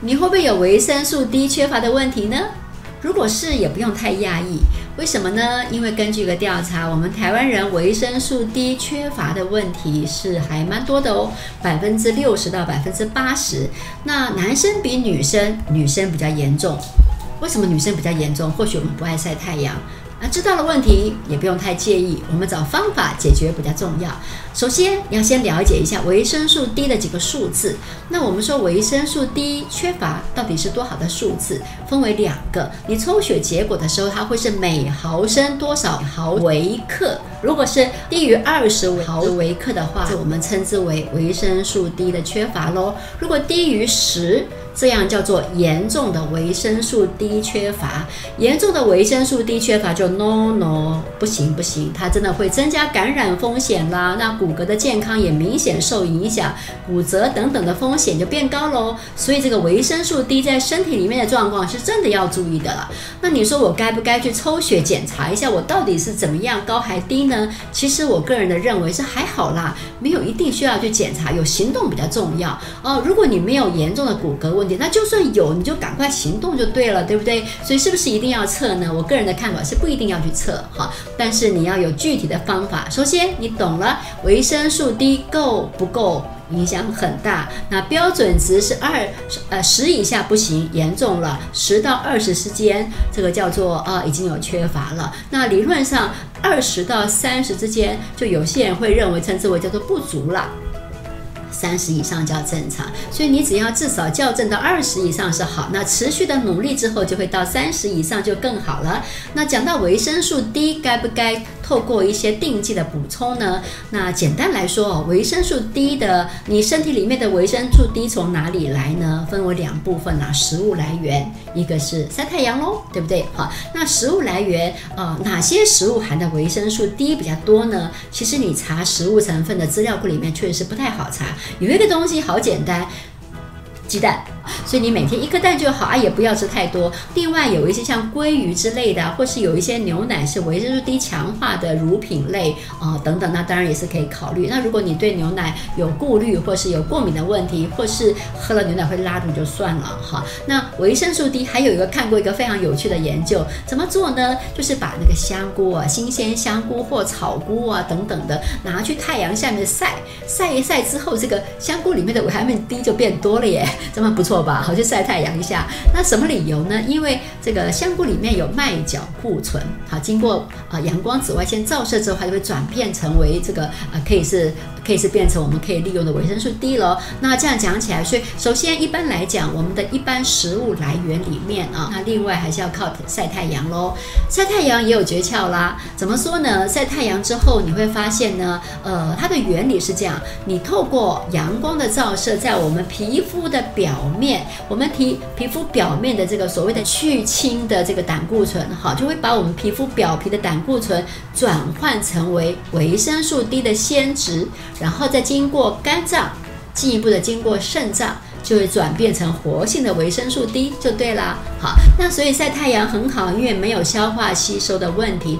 你会不会有维生素 D 缺乏的问题呢？如果是，也不用太讶异。为什么呢？因为根据一个调查，我们台湾人维生素 D 缺乏的问题是还蛮多的哦，百分之六十到百分之八十。那男生比女生，女生比较严重。为什么女生比较严重？或许我们不爱晒太阳。啊，知道了问题也不用太介意，我们找方法解决比较重要。首先，要先了解一下维生素 D 的几个数字。那我们说维生素 D 缺乏到底是多少的数字？分为两个，你抽血结果的时候，它会是每毫升多少毫微克。如果是低于二十毫微克的话，我们称之为维生素 D 的缺乏喽。如果低于十，这样叫做严重的维生素 D 缺乏。严重的维生素 D 缺乏就 no no 不行不行，它真的会增加感染风险啦。那骨骼的健康也明显受影响，骨折等等的风险就变高喽。所以这个维生素 D 在身体里面的状况是真的要注意的了。那你说我该不该去抽血检查一下，我到底是怎么样高还低呢？其实我个人的认为是还好啦，没有一定需要去检查，有行动比较重要哦。如果你没有严重的骨骼问，那就算有，你就赶快行动就对了，对不对？所以是不是一定要测呢？我个人的看法是不一定要去测哈，但是你要有具体的方法。首先，你懂了维生素 D 够不够，影响很大。那标准值是二，呃，十以下不行，严重了，十到二十之间，这个叫做啊已经有缺乏了。那理论上二十到三十之间，就有些人会认为称之为叫做不足了。三十以上叫正常，所以你只要至少校正到二十以上是好，那持续的努力之后就会到三十以上就更好了。那讲到维生素 D 该不该透过一些定剂的补充呢？那简单来说哦，维生素 D 的你身体里面的维生素 D 从哪里来呢？分为两部分啦，食物来源，一个是晒太阳喽，对不对？好，那食物来源啊，哪些食物含的维生素 D 比较多呢？其实你查食物成分的资料库里面确实不太好查。有一个东西好简单，鸡蛋。所以你每天一颗蛋就好啊，也不要吃太多。另外有一些像鲑鱼之类的，或是有一些牛奶是维生素 D 强化的乳品类啊等等，那当然也是可以考虑。那如果你对牛奶有顾虑，或是有过敏的问题，或是喝了牛奶会拉肚就算了哈。那维生素 D 还有一个看过一个非常有趣的研究，怎么做呢？就是把那个香菇啊，新鲜香菇或草菇啊等等的拿去太阳下面晒，晒一晒之后，这个香菇里面的维他命 D 就变多了耶，这么不错。吧，好去晒太阳一下。那什么理由呢？因为这个香菇里面有麦角固醇，好，经过啊阳光紫外线照射之后，它就会转变成为这个啊，可以是。可以是变成我们可以利用的维生素 D 喽。那这样讲起来，所以首先一般来讲，我们的一般食物来源里面啊，那另外还是要靠晒太阳喽。晒太阳也有诀窍啦。怎么说呢？晒太阳之后，你会发现呢，呃，它的原理是这样：你透过阳光的照射，在我们皮肤的表面，我们皮皮肤表面的这个所谓的去氢的这个胆固醇，好，就会把我们皮肤表皮的胆固醇转换成为维生素 D 的先值。然后再经过肝脏，进一步的经过肾脏，就会转变成活性的维生素 D 就对了。好，那所以晒太阳很好，因为没有消化吸收的问题。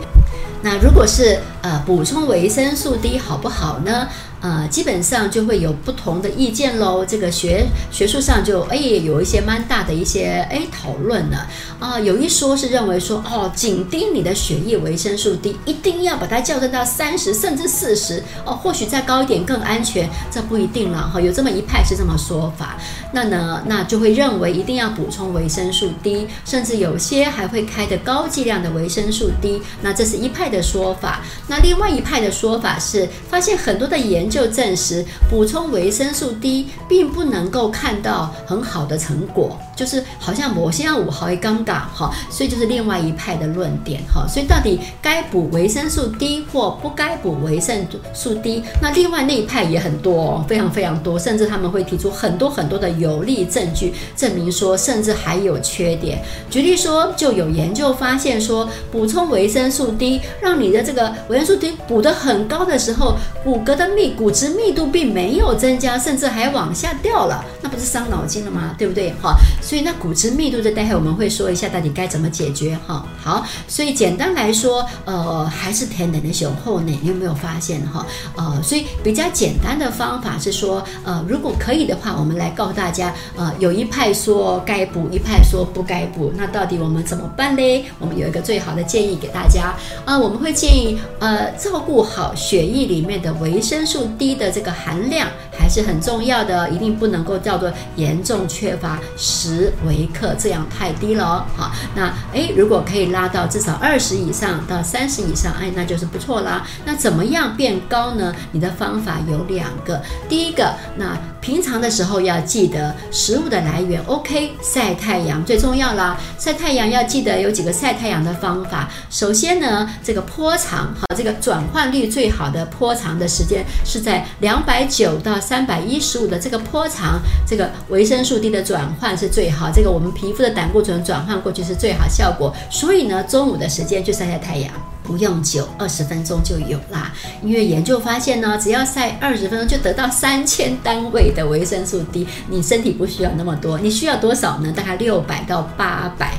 那如果是呃补充维生素 D 好不好呢？呃，基本上就会有不同的意见喽。这个学学术上就哎有一些蛮大的一些哎讨论了啊。有一说是认为说哦，紧盯你的血液维生素 D，一定要把它校正到三十甚至四十哦，或许再高一点更安全，这不一定了哈。有这么一派是这么说法，那呢那就会认为一定要补充维生素 D，甚至有些还会开的高剂量的维生素 D。那这是一派的说法。那另外一派的说法是发现很多的研就证实补充维生素 D 并不能够看到很好的成果，就是好像我现在五毫一刚刚哈，所以就是另外一派的论点哈。所以到底该补维生素 D 或不该补维生素 D？那另外那一派也很多，非常非常多，甚至他们会提出很多很多的有力证据，证明说甚至还有缺点。举例说，就有研究发现说，补充维生素 D 让你的这个维生素 D 补得很高的时候，骨骼的密。骨质密度并没有增加，甚至还往下掉了，那不是伤脑筋了吗？对不对？哈，所以那骨质密度的，待会我们会说一下到底该怎么解决哈。好，所以简单来说，呃，还是甜点的雄厚呢，你有没有发现哈？呃，所以比较简单的方法是说，呃，如果可以的话，我们来告诉大家，呃，有一派说该补，一派说不该补，那到底我们怎么办嘞？我们有一个最好的建议给大家啊，我们会建议呃，照顾好血液里面的维生素 D 的这个含量还是很重要的，一定不能够叫做严重缺乏十微克，这样太低了哦。好，那诶，如果可以拉到至少二十以上到三十以上，哎，那就是不错啦。那怎么样变高呢？你的方法有两个，第一个，那平常的时候要记得食物的来源，OK，晒太阳最重要啦。晒太阳要记得有几个晒太阳的方法。首先呢，这个坡长，好，这个转换率最好的坡长的时间是在两百九到三百一十五的这个坡长，这个维生素 D 的转换是最好。这个我们皮肤的胆固醇转换过去是最好效果。所以呢，中午的时间就晒晒太阳。不用久，二十分钟就有啦。因为研究发现呢，只要晒二十分钟就得到三千单位的维生素 D，你身体不需要那么多，你需要多少呢？大概六百到八百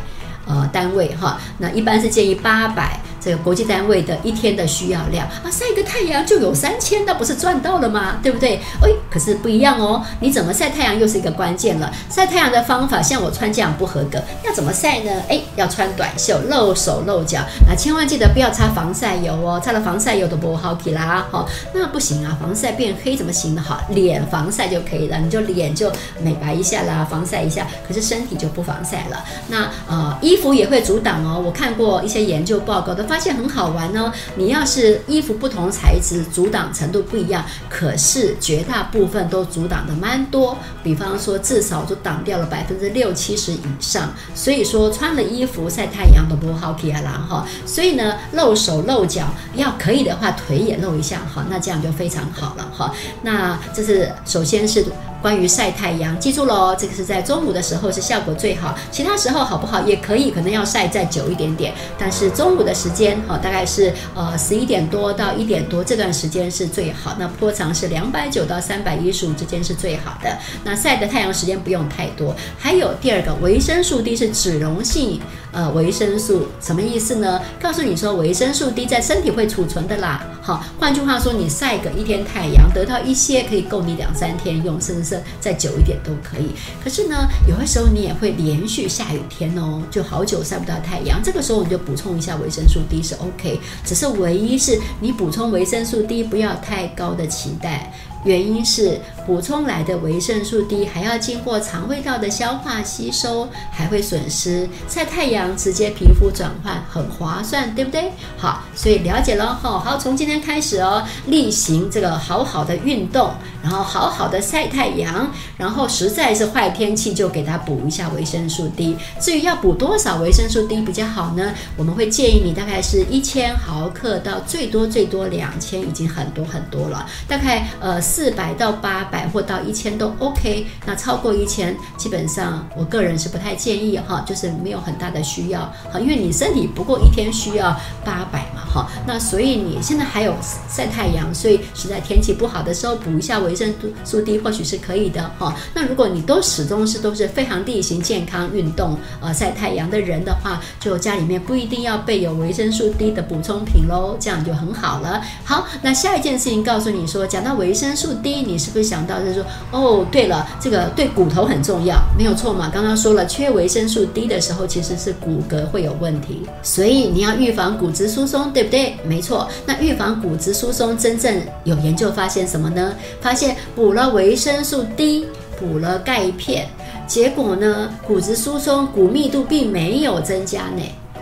呃单位哈。那一般是建议八百。这个国际单位的一天的需要量啊，晒个太阳就有三千，那不是赚到了吗？对不对？哎，可是不一样哦，你怎么晒太阳又是一个关键了。晒太阳的方法，像我穿这样不合格，要怎么晒呢？哎，要穿短袖，露手露脚，那千万记得不要擦防晒油哦，擦了防晒油都不好起啦。好，那不行啊，防晒变黑怎么行呢？好，脸防晒就可以了，你就脸就美白一下啦，防晒一下。可是身体就不防晒了。那呃，衣服也会阻挡哦。我看过一些研究报告，都发。发现很好玩哦！你要是衣服不同材质，阻挡程度不一样，可是绝大部分都阻挡的蛮多。比方说，至少就挡掉了百分之六七十以上。所以说，穿了衣服晒太阳都不好看啊啦哈。所以呢，露手露脚，要可以的话，腿也露一下哈，那这样就非常好了哈。那这是首先是。关于晒太阳，记住喽，这个是在中午的时候是效果最好，其他时候好不好也可以，可能要晒再久一点点。但是中午的时间，哈，大概是呃十一点多到一点多这段时间是最好。那波长是两百九到三百一十五之间是最好的。那晒的太阳时间不用太多。还有第二个，维生素 D 是脂溶性呃维生素，什么意思呢？告诉你说，维生素 D 在身体会储存的啦。好，换句话说，你晒个一天太阳，得到一些可以够你两三天用，甚至再久一点都可以。可是呢，有的时候你也会连续下雨天哦，就好久晒不到太阳，这个时候你就补充一下维生素 D 是 OK。只是唯一是你补充维生素 D 不要太高的期待。原因是补充来的维生素 D 还要经过肠胃道的消化吸收，还会损失晒太阳直接皮肤转换很划算，对不对？好，所以了解了哈。好，从今天开始哦，例行这个好好的运动，然后好好的晒太阳，然后实在是坏天气就给他补一下维生素 D。至于要补多少维生素 D 比较好呢？我们会建议你大概是一千毫克到最多最多两千，已经很多很多了。大概呃。四百到八百或到一千都 OK，那超过一千，基本上我个人是不太建议哈，就是没有很大的需要哈，因为你身体不过一天需要八百嘛哈，那所以你现在还有晒太阳，所以实在天气不好的时候补一下维生素 D 或许是可以的哈。那如果你都始终是都是非常例行健康运动呃晒太阳的人的话，就家里面不一定要备有维生素 D 的补充品喽，这样就很好了。好，那下一件事情告诉你说，讲到维生素。低，你是不是想到就是说，哦，对了，这个对骨头很重要，没有错嘛？刚刚说了，缺维生素 D 的时候，其实是骨骼会有问题，所以你要预防骨质疏松，对不对？没错。那预防骨质疏松，真正有研究发现什么呢？发现补了维生素 D，补了钙片，结果呢，骨质疏松、骨密度并没有增加呢，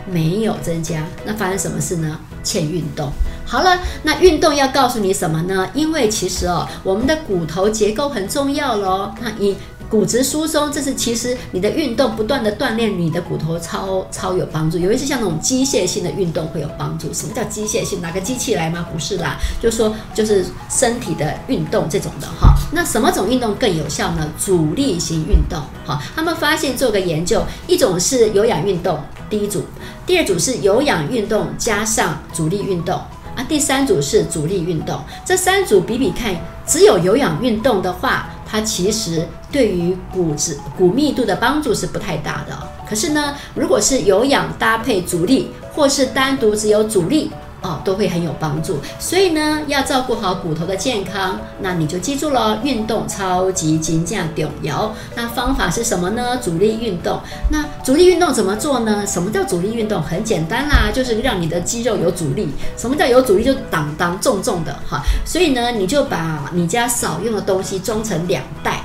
没有增加。那发生什么事呢？欠运动。好了，那运动要告诉你什么呢？因为其实哦，我们的骨头结构很重要喽。那你骨质疏松，这是其实你的运动不断的锻炼你的骨头，超超有帮助。有一些像那种机械性的运动会有帮助。什么叫机械性？拿个机器来吗？不是啦，就说就是身体的运动这种的哈。那什么种运动更有效呢？阻力型运动。哈，他们发现做个研究，一种是有氧运动，第一组；第二组是有氧运动加上阻力运动。啊，第三组是阻力运动，这三组比比看，只有有氧运动的话，它其实对于骨质骨密度的帮助是不太大的。可是呢，如果是有氧搭配阻力，或是单独只有阻力。哦，都会很有帮助，所以呢，要照顾好骨头的健康，那你就记住了，运动超级金价重要。那方法是什么呢？阻力运动。那阻力运动怎么做呢？什么叫阻力运动？很简单啦，就是让你的肌肉有阻力。什么叫有阻力？就当当重重的哈。所以呢，你就把你家少用的东西装成两袋，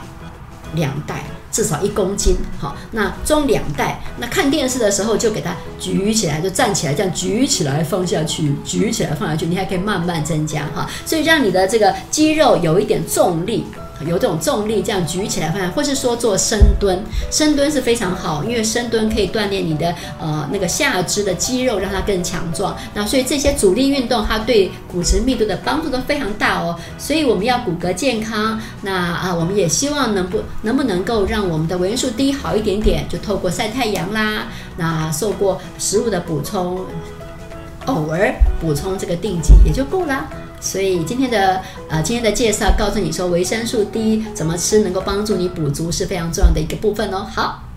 两袋。至少一公斤，好，那装两袋。那看电视的时候就给它举起来，就站起来，这样举起来放下去，举起来放下去，你还可以慢慢增加哈。所以让你的这个肌肉有一点重力。有这种重力，这样举起来放，或是说做深蹲，深蹲是非常好，因为深蹲可以锻炼你的呃那个下肢的肌肉，让它更强壮。那所以这些阻力运动，它对骨质密度的帮助都非常大哦。所以我们要骨骼健康，那啊我们也希望能不能不能够让我们的维生素 D 好一点点，就透过晒太阳啦，那受过食物的补充，偶尔补充这个定剂也就够了。所以今天的呃今天的介绍告诉你说维生素 D 怎么吃能够帮助你补足是非常重要的一个部分哦。好。